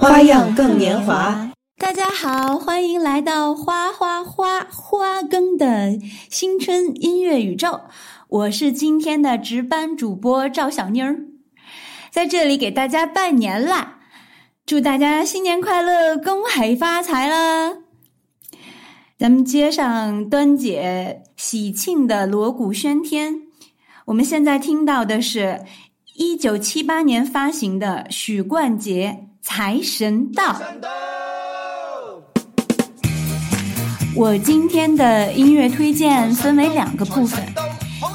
花样更年华。大家好，欢迎来到花花花花更的新春音乐宇宙。我是今天的值班主播赵小妮儿，在这里给大家拜年啦！祝大家新年快乐，恭喜发财啦！咱们接上端姐喜庆的锣鼓喧天。我们现在听到的是一九七八年发行的许冠杰《财神到》。我今天的音乐推荐分为两个部分。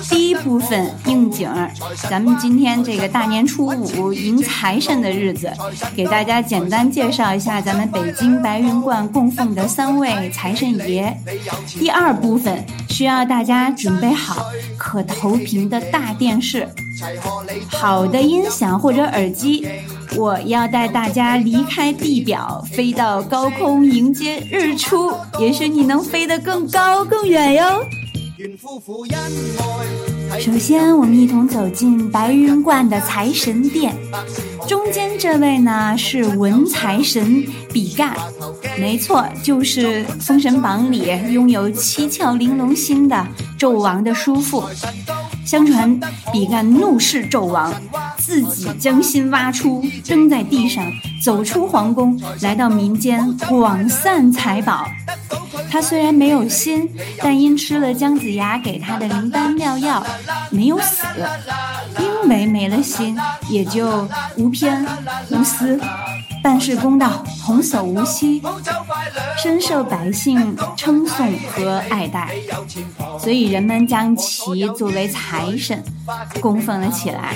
第一部分应景儿，咱们今天这个大年初五迎财神的日子，给大家简单介绍一下咱们北京白云观供奉的三位财神爷。第二部分需要大家准备好可投屏的大电视、好的音响或者耳机，我要带大家离开地表，飞到高空迎接日出，也许你能飞得更高更远哟。首先，我们一同走进白云观的财神殿。中间这位呢是文财神比干，没错，就是《封神榜》里拥有七窍玲珑心的纣王的叔父。相传比干怒视纣王，自己将心挖出，扔在地上，走出皇宫，来到民间广散财宝。他虽然没有心，但因吃了姜子牙给他的灵丹妙药，没有死。因为没了心，也就无偏无私，办事公道，童叟无欺，深受百姓称颂和爱戴，所以人们将其作为财神供奉了起来。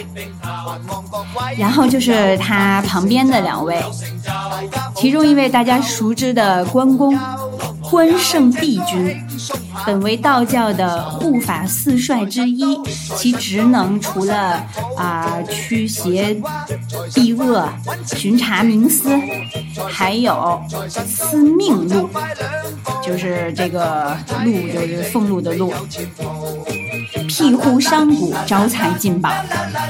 然后就是他旁边的两位，其中一位大家熟知的关公。关圣帝君，本为道教的护法四帅之一，其职能除了啊驱邪避恶、巡查冥司，还有司命禄，就是这个禄就是俸禄的禄，庇护商贾，招财进宝，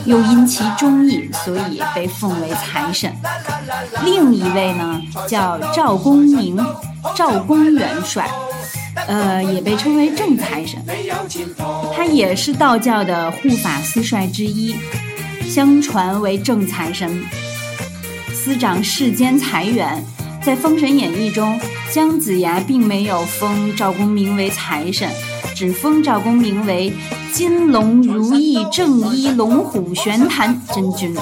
又因其忠义，所以被奉为财神。另一位呢，叫赵公明。赵公元帅，呃，也被称为正财神，他也是道教的护法司帅之一，相传为正财神，司掌世间财源。在《封神演义》中，姜子牙并没有封赵公明为财神，只封赵公明为金龙如意正一龙虎玄坛真君。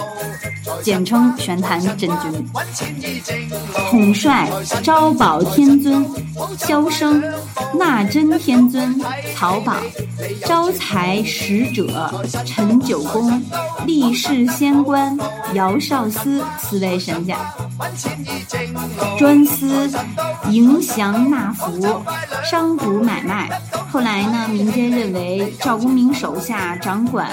简称玄坛真君，统帅招宝天尊、萧生、纳真天尊、曹宝、招财使者陈九公、立世仙官姚少司四位神将，专司迎祥纳福、商贾买卖。后来呢，民间认为赵公明手下掌管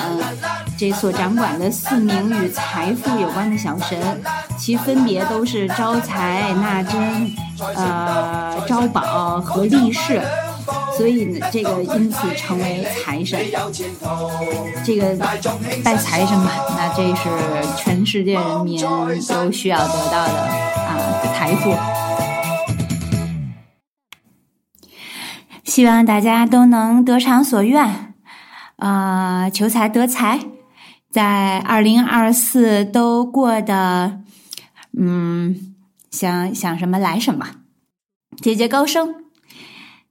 这所掌管的四名与财富有关的小神，其分别都是招财、纳珍、呃招宝和利市，所以呢，这个因此成为财神。这个拜财神嘛，那这是全世界人民都需要得到的啊财富。希望大家都能得偿所愿，啊，求财得财，在二零二四都过得，嗯，想想什么来什么，节节高升。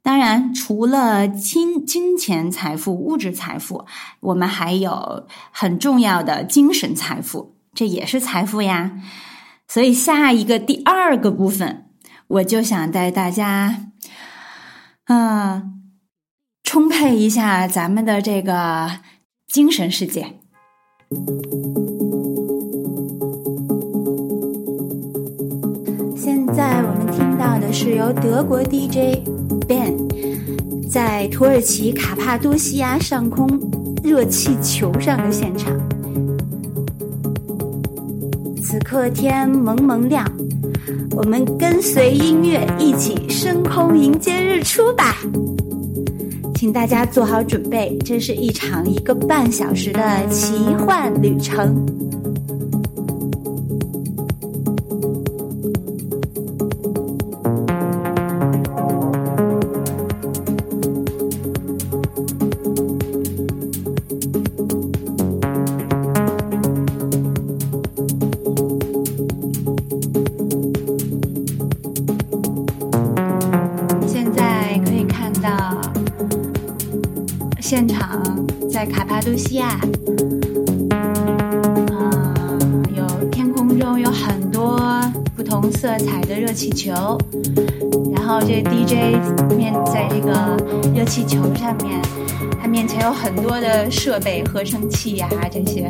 当然，除了金金钱财富、物质财富，我们还有很重要的精神财富，这也是财富呀。所以，下一个第二个部分，我就想带大家。啊，充沛一下咱们的这个精神世界。现在我们听到的是由德国 DJ Ben 在土耳其卡帕多西亚上空热气球上的现场。此刻天蒙蒙亮。我们跟随音乐一起升空迎接日出吧，请大家做好准备，这是一场一个半小时的奇幻旅程。西亚，啊，有天空中有很多不同色彩的热气球，然后这 DJ 面在这个热气球上面，他面前有很多的设备，合成器呀这些，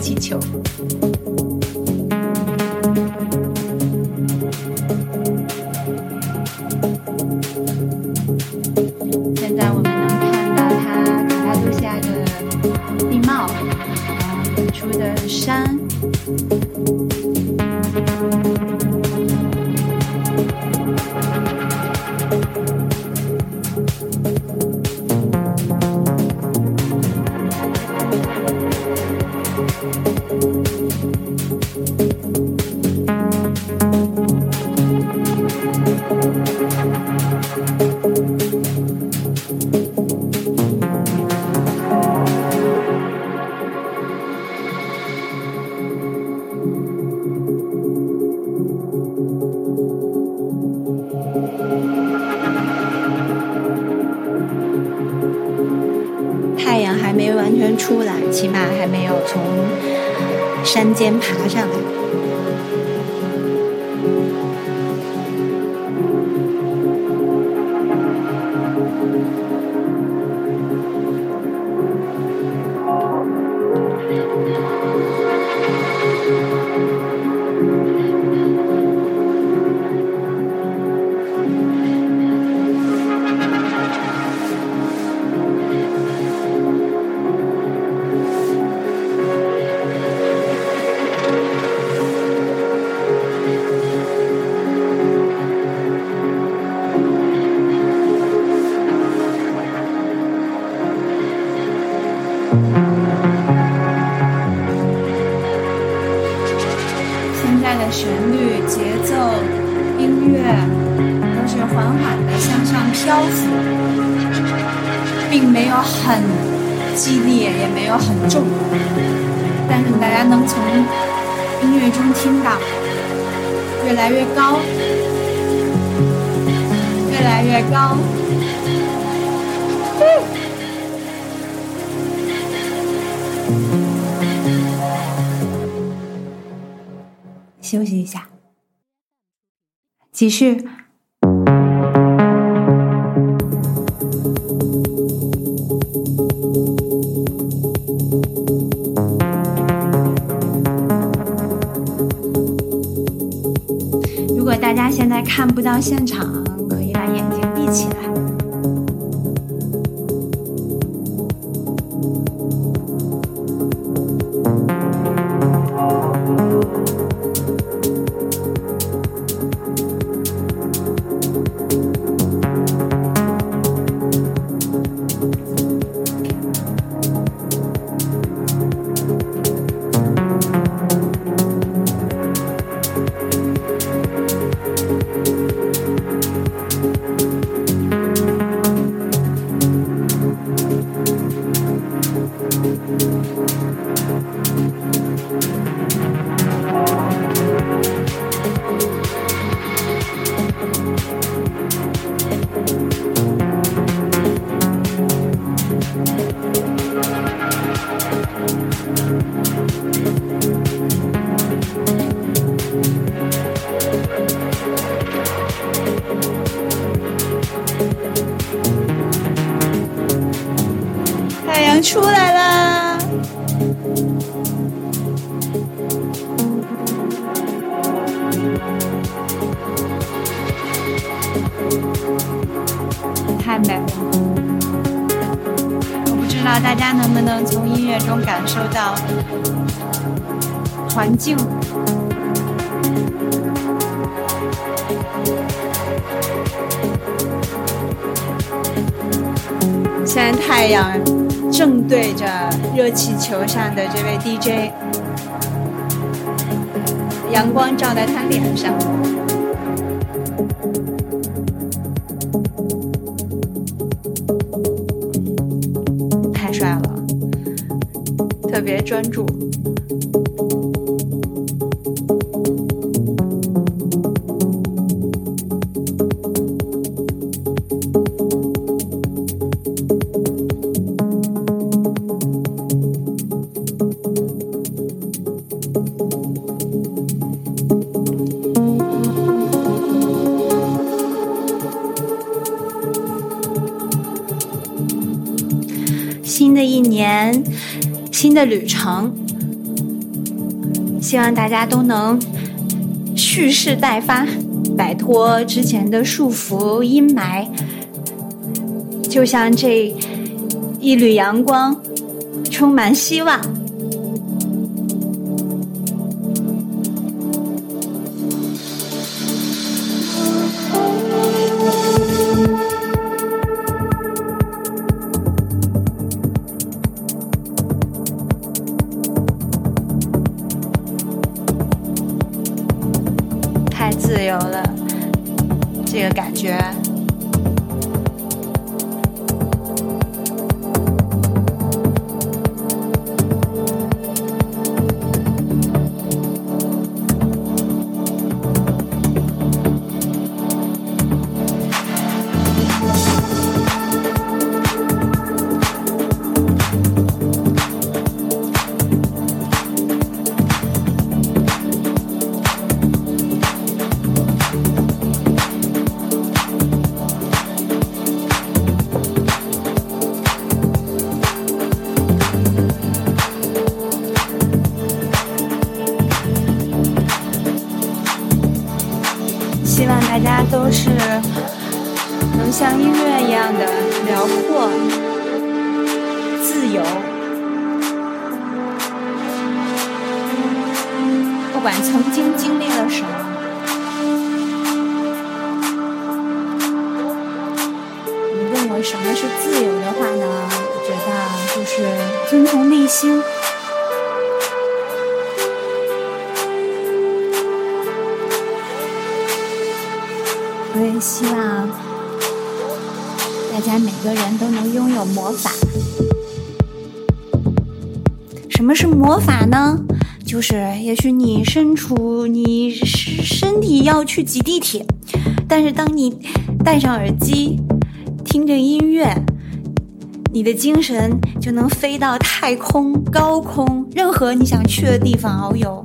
气球继续。我不知道大家能不能从音乐中感受到环境。现在太阳正对着热气球上的这位 DJ，阳光照在他脸上。专注。的旅程，希望大家都能蓄势待发，摆脱之前的束缚阴霾，就像这一缕阳光，充满希望。像音乐一样的辽阔、自由。不管曾经经历了什么，你问我什么是自由的话呢？我觉得就是遵从内心。每个人都能拥有魔法。什么是魔法呢？就是也许你身处你身体要去挤地铁，但是当你戴上耳机，听着音乐，你的精神就能飞到太空、高空，任何你想去的地方遨游。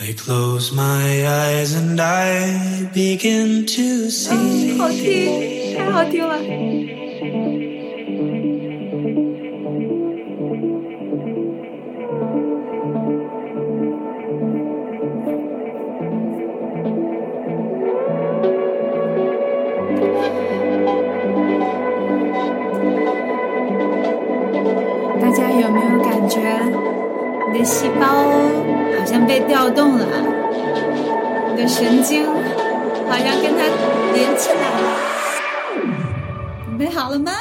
I close my eyes and I begin to see. 好听，太好听了。大家有没有感觉你的细胞 好像被调动了？你的神经好像跟它连起来了。准备好了吗？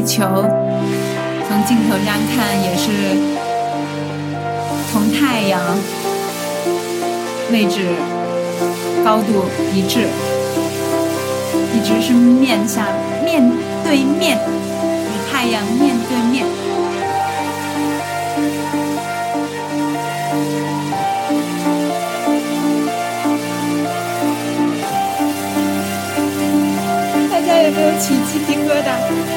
地球从镜头上看也是同太阳位置高度一致，一直是面向面对面与太阳面对面。大家有没有起鸡皮疙瘩？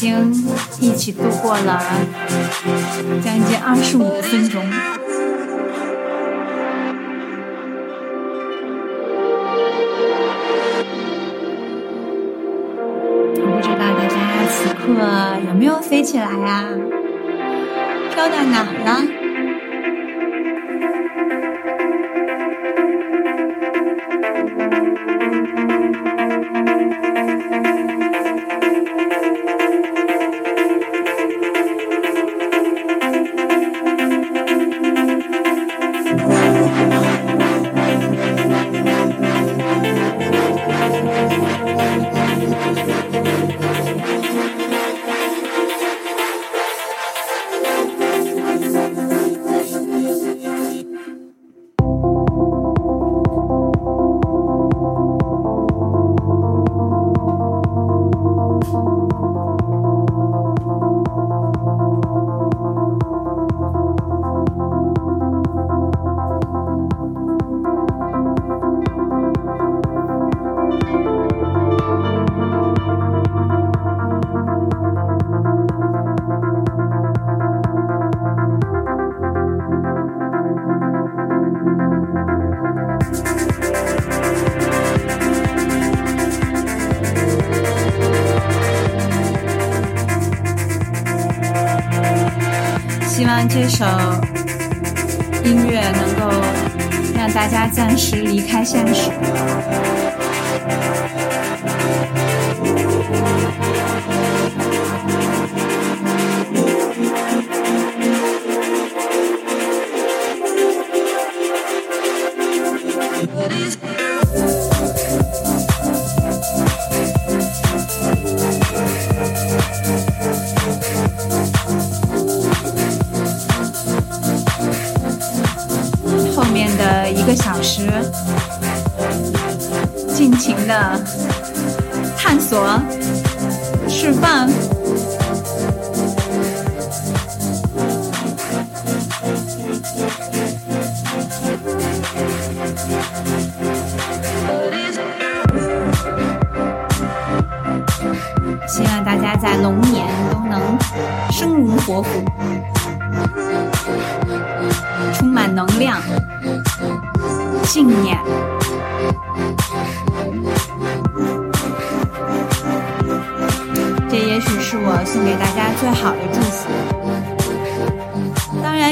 已经一起度过了将近二十五分钟。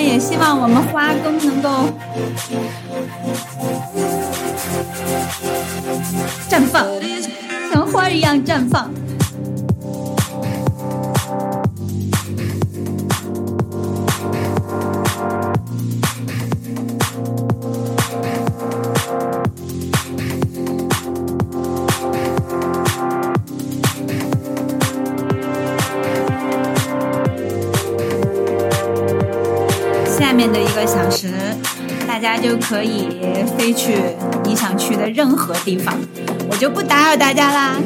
也希望我们花都能够绽放，像花一样绽放。大家就可以飞去你想去的任何地方，我就不打扰大家啦。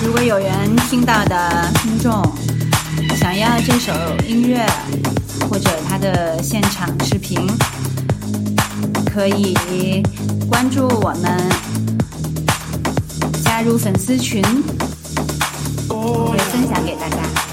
如果有缘听到的听众想要这首音乐。或者他的现场视频，可以关注我们，加入粉丝群，会分享给大家。